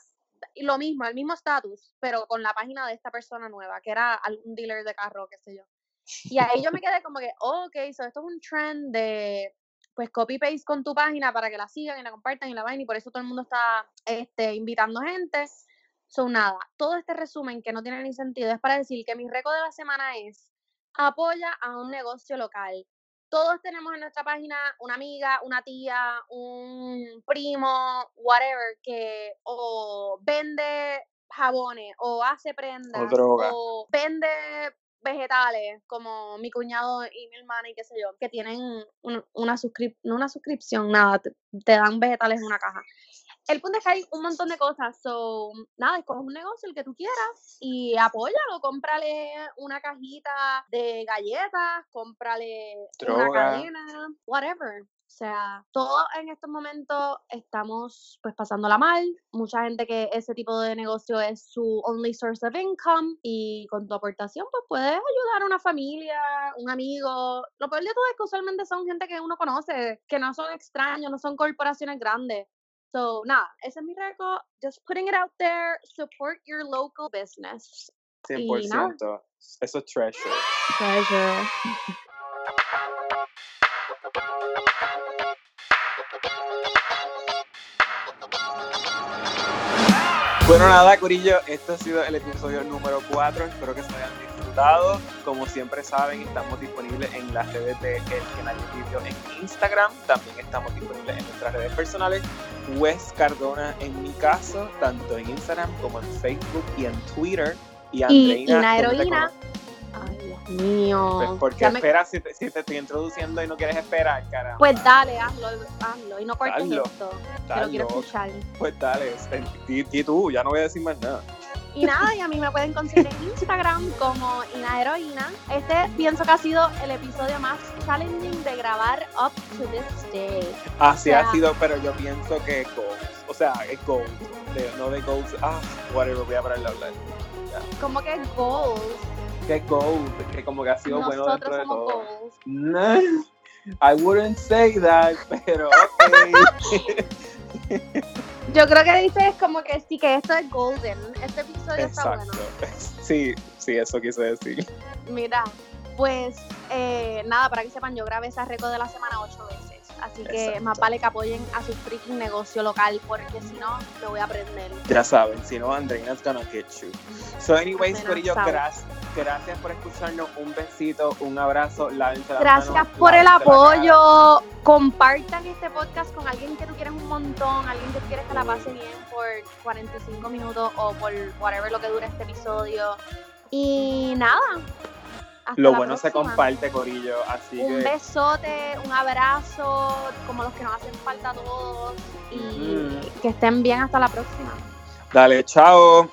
y lo mismo, el mismo estatus, pero con la página de esta persona nueva, que era algún dealer de carro, qué sé yo. Y ahí yo me quedé como que, oh, ok, so esto es un trend de pues copy paste con tu página para que la sigan y la compartan y la vayan y por eso todo el mundo está este, invitando gente. Son nada, todo este resumen que no tiene ni sentido es para decir que mi récord de la semana es apoya a un negocio local. Todos tenemos en nuestra página una amiga, una tía, un primo, whatever, que o vende jabones o hace prendas o vende vegetales, como mi cuñado y mi hermana y qué sé yo, que tienen una, suscrip no una suscripción, nada, te, dan vegetales en una caja. El punto es que hay un montón de cosas, so, nada, escoge un negocio, el que tú quieras, y apóyalo, cómprale una cajita de galletas, cómprale una cadena, whatever. O sea, todos en estos momentos estamos pues pasándola mal. Mucha gente que ese tipo de negocio es su only source of income y con tu aportación pues puedes ayudar a una familia, un amigo. Lo peor de todo es que usualmente son gente que uno conoce, que no son extraños, no son corporaciones grandes. So, nada, ese es mi récord. Just putting it out there. Support your local business. 100%. Eso es treasure. Treasure. Bueno, nada, Corillo, este ha sido el episodio número 4. Espero que se hayan disfrutado. Como siempre saben, estamos disponibles en las redes de El Canal de Video en Instagram. También estamos disponibles en nuestras redes personales. Wes Cardona, en mi caso, tanto en Instagram como en Facebook y en Twitter. Y Andreina. heroína mío. Pues porque esperas si te, si te, estoy introduciendo y no quieres esperar, cara. Pues dale, hazlo, hazlo y no cortes esto. Que lo quiero escuchar. Pues dale, y, tú, ya no voy a decir más nada. Y nada, y a mí me pueden conseguir en Instagram como Ina Heroína. Este pienso que ha sido el episodio más challenging de grabar up to this day. Así ha sido, pero yo pienso que es goals. O sea, es gold. no de goals. Ah, whatever, voy a pararle a hablar. ¿Cómo que goals? Que gold, que como que ha sido bueno dentro de todo. No, <laughs> I wouldn't say that, pero <laughs> Yo creo que dices como que sí, que esto es golden. Este episodio está bueno. <laughs> Sí, sí, eso quise decir. Mira, pues eh, nada, para que sepan, yo grabé esa récord de la semana ocho veces. Así que más vale que apoyen a su freaking negocio local, porque si no, me voy a aprender. Ya saben, si no, Andreina's gonna get you. So, anyways, Corillo, gracias Gracias por escucharnos. Un besito, un abrazo. Gracias por el apoyo. Compartan este podcast con alguien que tú quieres un montón, alguien que tú quieres que la pase bien por 45 minutos o por whatever lo que dure este episodio. Y nada. lo bueno se comparte, Corillo. Así un besote, un abrazo, como los que nos hacen falta a todos. Y que estén bien hasta la próxima. Dale, chao.